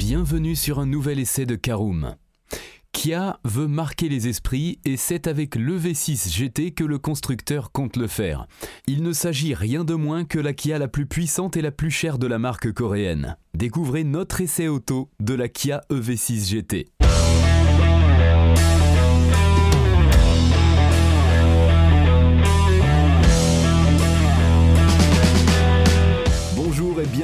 Bienvenue sur un nouvel essai de Karoom. Kia veut marquer les esprits et c'est avec le V6 GT que le constructeur compte le faire. Il ne s'agit rien de moins que la Kia la plus puissante et la plus chère de la marque coréenne. Découvrez notre essai auto de la Kia EV6 GT.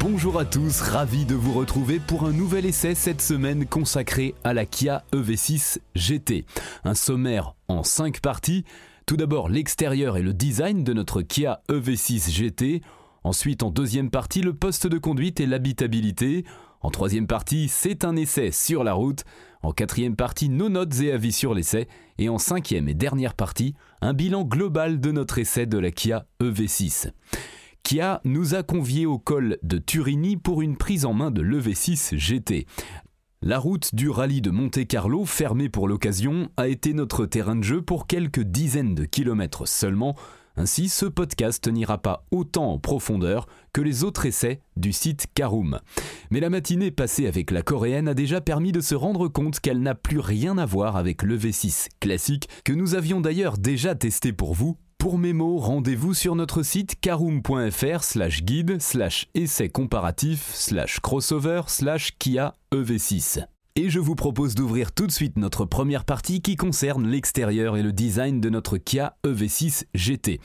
Bonjour à tous, ravi de vous retrouver pour un nouvel essai cette semaine consacré à la Kia EV6 GT. Un sommaire en 5 parties. Tout d'abord l'extérieur et le design de notre Kia EV6 GT. Ensuite en deuxième partie le poste de conduite et l'habitabilité. En troisième partie c'est un essai sur la route. En quatrième partie nos notes et avis sur l'essai. Et en cinquième et dernière partie un bilan global de notre essai de la Kia EV6. Kia nous a conviés au col de Turini pour une prise en main de l'EV6 GT. La route du rallye de Monte-Carlo, fermée pour l'occasion, a été notre terrain de jeu pour quelques dizaines de kilomètres seulement. Ainsi, ce podcast n'ira pas autant en profondeur que les autres essais du site Karoom. Mais la matinée passée avec la coréenne a déjà permis de se rendre compte qu'elle n'a plus rien à voir avec le V6 classique que nous avions d'ailleurs déjà testé pour vous pour mes mots, rendez-vous sur notre site caroom.fr slash guide slash essai comparatif slash crossover slash Kia EV6. Et je vous propose d'ouvrir tout de suite notre première partie qui concerne l'extérieur et le design de notre Kia EV6 GT.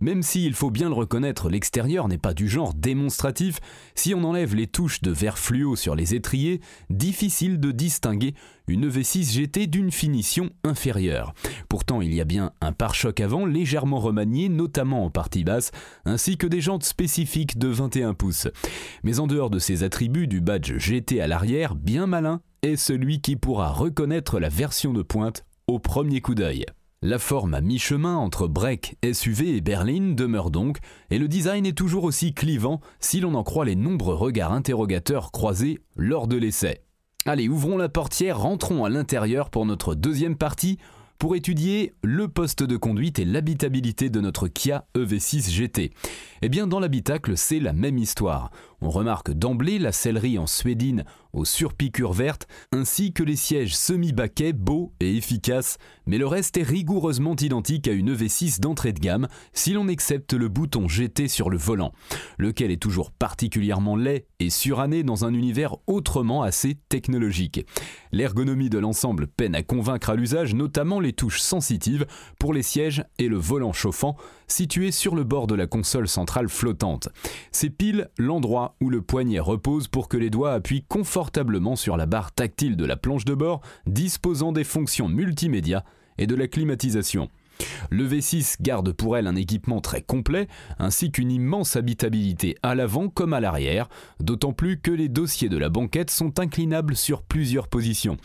Même si, il faut bien le reconnaître, l'extérieur n'est pas du genre démonstratif, si on enlève les touches de verre fluo sur les étriers, difficile de distinguer une V6 GT d'une finition inférieure. Pourtant, il y a bien un pare-choc avant légèrement remanié, notamment en partie basse, ainsi que des jantes spécifiques de 21 pouces. Mais en dehors de ces attributs du badge GT à l'arrière, bien malin est celui qui pourra reconnaître la version de pointe au premier coup d'œil. La forme à mi-chemin entre break, SUV et berline demeure donc, et le design est toujours aussi clivant si l'on en croit les nombreux regards interrogateurs croisés lors de l'essai. Allez, ouvrons la portière, rentrons à l'intérieur pour notre deuxième partie pour étudier le poste de conduite et l'habitabilité de notre Kia EV6 GT. Eh bien, dans l'habitacle, c'est la même histoire. On remarque d'emblée la sellerie en suédine aux surpiqûres vertes, ainsi que les sièges semi-baquets beaux et efficaces, mais le reste est rigoureusement identique à une EV6 d'entrée de gamme, si l'on accepte le bouton GT sur le volant, lequel est toujours particulièrement laid et suranné dans un univers autrement assez technologique. L'ergonomie de l'ensemble peine à convaincre à l'usage, notamment les touches sensitives pour les sièges et le volant chauffant, situés sur le bord de la console centrale flottante. C'est pile l'endroit où le poignet repose pour que les doigts appuient confortablement sur la barre tactile de la planche de bord, disposant des fonctions multimédia et de la climatisation. Le V6 garde pour elle un équipement très complet, ainsi qu'une immense habitabilité à l'avant comme à l'arrière, d'autant plus que les dossiers de la banquette sont inclinables sur plusieurs positions.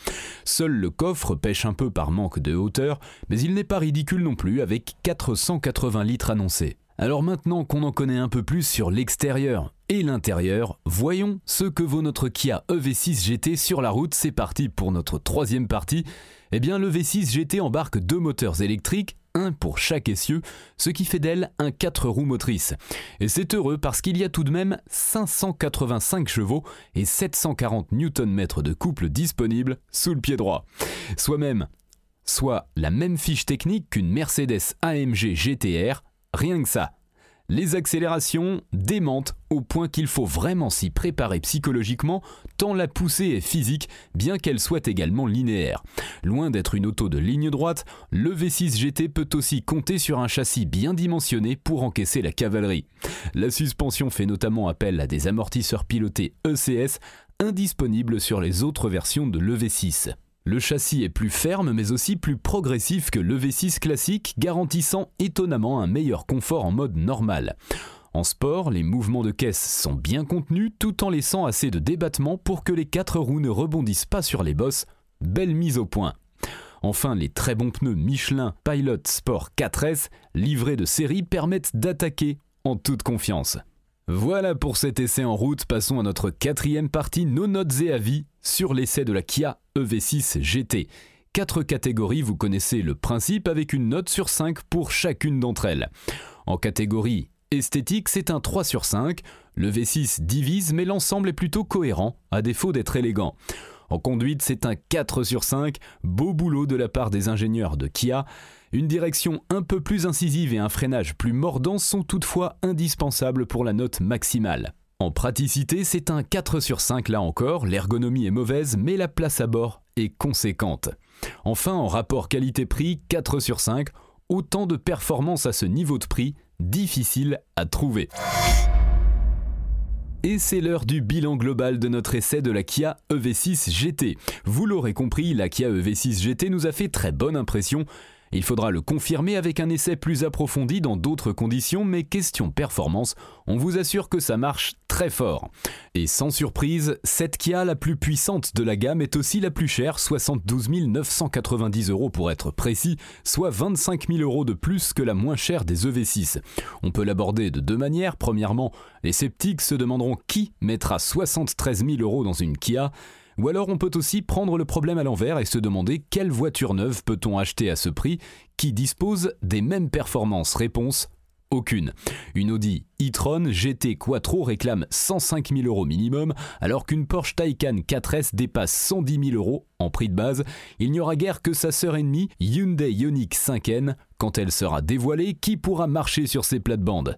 Seul le coffre pêche un peu par manque de hauteur, mais il n'est pas ridicule non plus avec 480 litres annoncés. Alors maintenant qu'on en connaît un peu plus sur l'extérieur et l'intérieur, voyons ce que vaut notre Kia EV6 GT sur la route. C'est parti pour notre troisième partie. Eh bien, le V6 GT embarque deux moteurs électriques, un pour chaque essieu, ce qui fait d'elle un 4 roues motrices. Et c'est heureux parce qu'il y a tout de même 585 chevaux et 740 Nm de couple disponibles sous le pied droit. Soit même, soit la même fiche technique qu'une Mercedes AMG GTR, rien que ça. Les accélérations démentent au point qu'il faut vraiment s'y préparer psychologiquement, tant la poussée est physique, bien qu'elle soit également linéaire. Loin d'être une auto de ligne droite, le V6 GT peut aussi compter sur un châssis bien dimensionné pour encaisser la cavalerie. La suspension fait notamment appel à des amortisseurs pilotés ECS indisponibles sur les autres versions de l'EV6. Le châssis est plus ferme mais aussi plus progressif que le V6 classique, garantissant étonnamment un meilleur confort en mode normal. En sport, les mouvements de caisse sont bien contenus tout en laissant assez de débattement pour que les quatre roues ne rebondissent pas sur les bosses. Belle mise au point. Enfin, les très bons pneus Michelin Pilot Sport 4S livrés de série permettent d'attaquer en toute confiance. Voilà pour cet essai en route, passons à notre quatrième partie, nos notes et avis sur l'essai de la Kia EV6 GT. Quatre catégories, vous connaissez le principe avec une note sur 5 pour chacune d'entre elles. En catégorie esthétique, c'est un 3 sur 5. Le V6 divise, mais l'ensemble est plutôt cohérent, à défaut d'être élégant. En conduite, c'est un 4 sur 5, beau boulot de la part des ingénieurs de Kia. Une direction un peu plus incisive et un freinage plus mordant sont toutefois indispensables pour la note maximale. En praticité, c'est un 4 sur 5 là encore, l'ergonomie est mauvaise, mais la place à bord est conséquente. Enfin, en rapport qualité-prix, 4 sur 5, autant de performance à ce niveau de prix, difficile à trouver. Et c'est l'heure du bilan global de notre essai de la Kia EV6 GT. Vous l'aurez compris, la Kia EV6 GT nous a fait très bonne impression. Il faudra le confirmer avec un essai plus approfondi dans d'autres conditions, mais question performance, on vous assure que ça marche très fort. Et sans surprise, cette Kia la plus puissante de la gamme est aussi la plus chère, 72 990 euros pour être précis, soit 25 000 euros de plus que la moins chère des EV6. On peut l'aborder de deux manières. Premièrement, les sceptiques se demanderont qui mettra 73 000 euros dans une Kia. Ou alors on peut aussi prendre le problème à l'envers et se demander quelle voiture neuve peut-on acheter à ce prix qui dispose des mêmes performances Réponse aucune. Une Audi e-tron GT Quattro réclame 105 000 euros minimum, alors qu'une Porsche Taycan 4S dépasse 110 000 euros en prix de base. Il n'y aura guère que sa sœur ennemie, Hyundai Ioniq 5N. Quand elle sera dévoilée, qui pourra marcher sur ses plates-bandes?